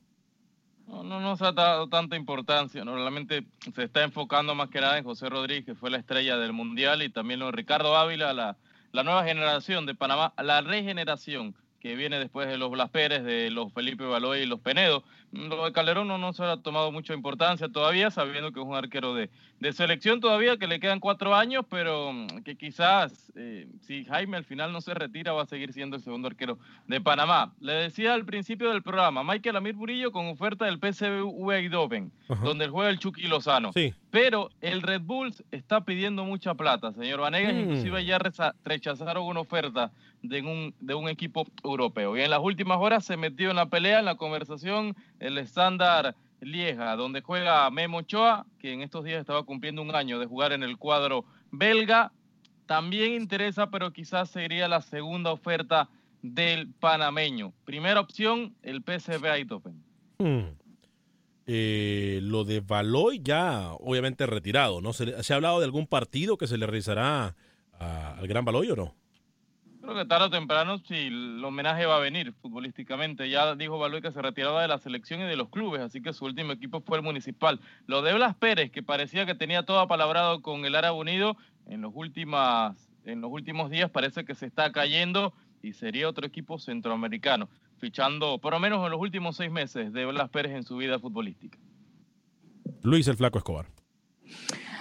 No, no nos ha dado tanta importancia. Normalmente se está enfocando más que nada en José Rodríguez, que fue la estrella del Mundial, y también lo de Ricardo Ávila, la, la nueva generación de Panamá, la regeneración que viene después de los Blas Pérez, de los Felipe Baloy y los Penedo. Lo de Calderón no, no se ha tomado mucha importancia todavía, sabiendo que es un arquero de, de selección todavía, que le quedan cuatro años, pero mm, que quizás eh, si Jaime al final no se retira va a seguir siendo el segundo arquero de Panamá. Le decía al principio del programa, Michael Amir Murillo con oferta del PSV Eindhoven, Ajá. donde juega el Chucky Lozano. Sí. Pero el Red Bulls está pidiendo mucha plata, señor Vanegas, Mm. inclusive ya rechazaron una oferta de un, de un equipo europeo. Y en las últimas horas se metió en la pelea, en la conversación, el estándar Lieja, donde juega Memo Ochoa, que en estos días estaba cumpliendo un año de jugar en el cuadro belga. también interesa, pero quizás sería la segunda oferta del panameño. Primera opción, el PSV Eindhoven. Hmm. Eh, lo de Baloy ya obviamente retirado, ¿no? ¿Se, ¿Se, ha hablado de algún partido que se le realizará al Gran Baloy o no? Creo que tarde o temprano si el homenaje va a venir futbolísticamente. Ya dijo Baloy que se retiraba de la selección y de los clubes, así que su último equipo fue el Municipal. Lo de Blas Pérez, que parecía que tenía todo apalabrado con el Árabe Unido, en los, últimas, en los últimos días parece que se está cayendo y sería otro equipo centroamericano, fichando por lo menos en los últimos seis meses de Blas Pérez en su vida futbolística. Luis el Flaco Escobar.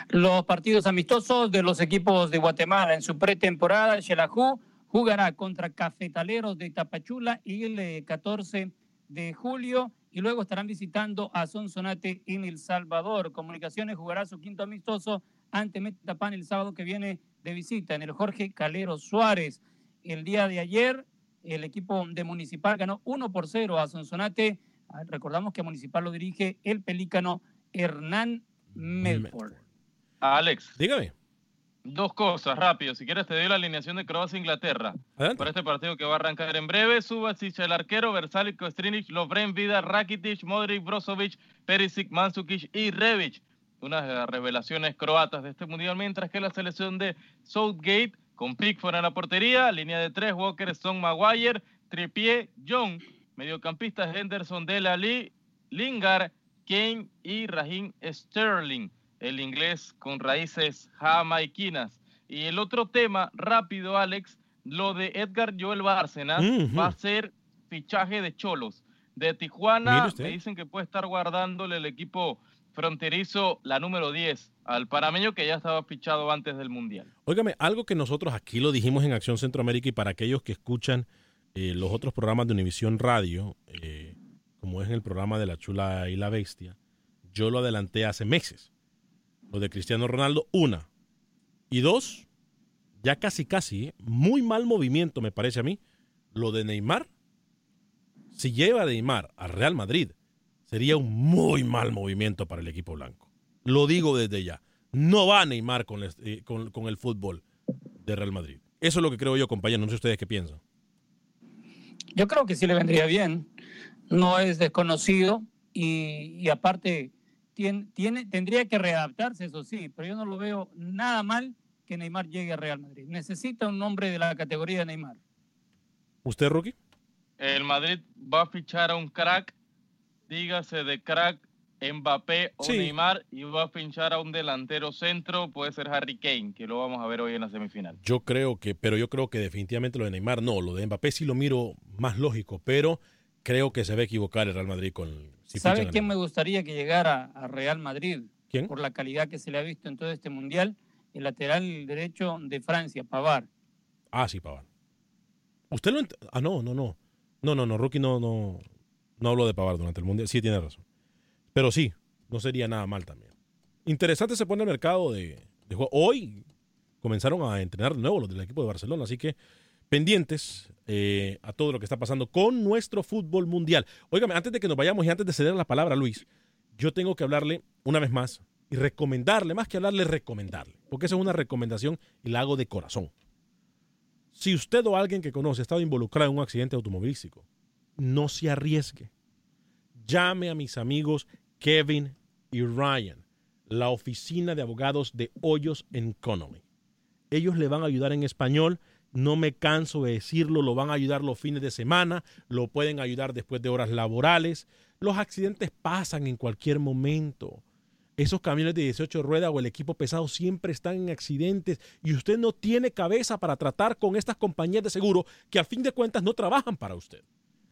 Los partidos amistosos de los equipos de Guatemala en su pretemporada, Xelajú jugará contra Cafetaleros de Tapachula el 14 de julio y luego estarán visitando a Sonsonate en El Salvador. Comunicaciones jugará su quinto amistoso ante Metapan el sábado que viene de visita en el Jorge Calero Suárez. El día de ayer, el equipo de Municipal ganó 1 por 0 a Sonsonate. Recordamos que Municipal lo dirige el pelícano Hernán Melford. Alex. Dígame. Dos cosas, rápido. Si quieres, te doy la alineación de Croacia-Inglaterra. Para este partido que va a arrancar en breve, Subasic, el arquero, Versalic, Kostrinic, Lovren, Vida, Rakitic, Modric, Brozovic, Perisic, Mansukic y Revic. Unas revelaciones croatas de este mundial, mientras que la selección de Southgate, con Pickford en la portería, línea de tres, Walker, Stone, Maguire, Trippier, John, mediocampistas Henderson, Delali, Lingard, Kane y Raheem Sterling el inglés con raíces jamaiquinas. Y el otro tema, rápido, Alex, lo de Edgar Joel Bárcenas uh -huh. va a ser fichaje de Cholos. De Tijuana me dicen que puede estar guardándole el equipo fronterizo la número 10 al panameño que ya estaba fichado antes del Mundial. Óigame, algo que nosotros aquí lo dijimos en Acción Centroamérica y para aquellos que escuchan eh, los otros programas de Univisión Radio, eh, como es el programa de La Chula y la Bestia, yo lo adelanté hace meses lo de Cristiano Ronaldo, una. Y dos, ya casi casi, ¿eh? muy mal movimiento me parece a mí, lo de Neymar. Si lleva a Neymar a Real Madrid, sería un muy mal movimiento para el equipo blanco. Lo digo desde ya. No va Neymar con, eh, con, con el fútbol de Real Madrid. Eso es lo que creo yo, compañero. No sé ustedes qué piensan. Yo creo que sí le vendría bien. No es desconocido y aparte tiene, tiene, tendría que readaptarse, eso sí, pero yo no lo veo nada mal que Neymar llegue a Real Madrid. Necesita un nombre de la categoría de Neymar. ¿Usted, Rookie? El Madrid va a fichar a un crack, dígase de crack Mbappé o sí. Neymar, y va a fichar a un delantero centro, puede ser Harry Kane, que lo vamos a ver hoy en la semifinal. Yo creo que, pero yo creo que definitivamente lo de Neymar no, lo de Mbappé sí lo miro más lógico, pero creo que se va a equivocar el Real Madrid con si ¿Sabe quién me gustaría que llegara a Real Madrid? ¿Quién? Por la calidad que se le ha visto en todo este mundial, el lateral derecho de Francia, Pavar. Ah, sí, Pavar. Usted lo Ah, no, no, no. No, no, no, Rookie no, no, no habló de Pavar durante el mundial. Sí, tiene razón. Pero sí, no sería nada mal también. Interesante se pone el mercado de, de juego. Hoy comenzaron a entrenar de nuevo los del equipo de Barcelona, así que pendientes eh, a todo lo que está pasando con nuestro fútbol mundial. Óigame, antes de que nos vayamos y antes de ceder la palabra a Luis, yo tengo que hablarle una vez más y recomendarle, más que hablarle, recomendarle, porque esa es una recomendación y la hago de corazón. Si usted o alguien que conoce ha estado involucrado en un accidente automovilístico, no se arriesgue. Llame a mis amigos Kevin y Ryan, la oficina de abogados de Hoyos en Connolly. Ellos le van a ayudar en español no me canso de decirlo, lo van a ayudar los fines de semana, lo pueden ayudar después de horas laborales. Los accidentes pasan en cualquier momento. Esos camiones de 18 ruedas o el equipo pesado siempre están en accidentes y usted no tiene cabeza para tratar con estas compañías de seguro que a fin de cuentas no trabajan para usted.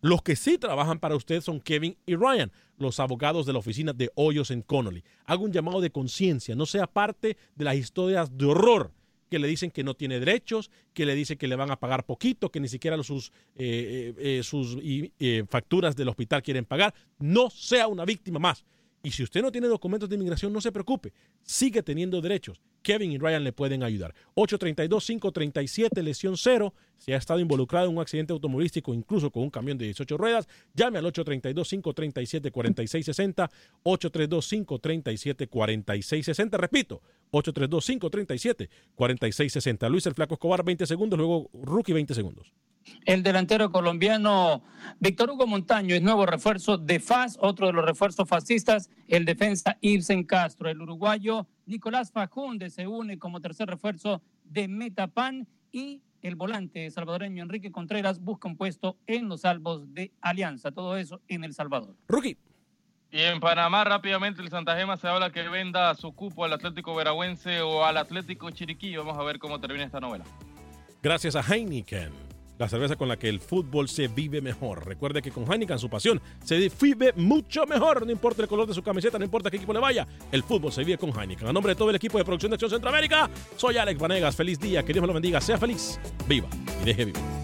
Los que sí trabajan para usted son Kevin y Ryan, los abogados de la oficina de Hoyos en Connolly. Hago un llamado de conciencia, no sea parte de las historias de horror que le dicen que no tiene derechos, que le dicen que le van a pagar poquito, que ni siquiera sus, eh, eh, sus eh, facturas del hospital quieren pagar. No sea una víctima más. Y si usted no tiene documentos de inmigración, no se preocupe. Sigue teniendo derechos. Kevin y Ryan le pueden ayudar. 832-537, lesión cero. Si ha estado involucrado en un accidente automovilístico, incluso con un camión de 18 ruedas, llame al 832-537-4660. 832-537-4660. Repito, 832-537-4660. Luis el Flaco Escobar, 20 segundos, luego Rookie, 20 segundos. El delantero colombiano Víctor Hugo Montaño es nuevo refuerzo de FAS, otro de los refuerzos fascistas, el defensa Ibsen Castro. El uruguayo Nicolás Fajunde se une como tercer refuerzo de Metapan y el volante salvadoreño Enrique Contreras busca un puesto en los salvos de Alianza. Todo eso en El Salvador. Rookie. Y en Panamá rápidamente el Santa Gema se habla que venda su cupo al Atlético Veragüense o al Atlético Chiriquí. Vamos a ver cómo termina esta novela. Gracias a Heineken, la cerveza con la que el fútbol se vive mejor. Recuerde que con Heineken su pasión se vive mucho mejor. No importa el color de su camiseta, no importa qué equipo le vaya, el fútbol se vive con Heineken. A nombre de todo el equipo de producción de Acción Centroamérica, soy Alex Vanegas. Feliz día, que Dios me lo bendiga, sea feliz, viva y deje vivir.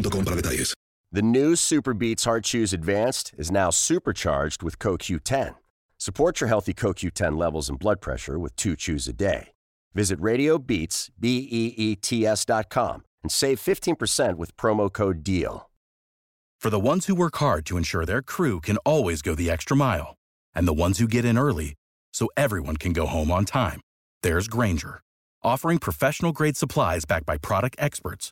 para detalles. The new Super Beats Heart Chews Advanced is now supercharged with CoQ10. Support your healthy CoQ10 levels and blood pressure with two chews a day. Visit RadioBeats, B-E-E-T-S dot com and save 15% with promo code DEAL. For the ones who work hard to ensure their crew can always go the extra mile, and the ones who get in early so everyone can go home on time, there's Granger, offering professional grade supplies backed by product experts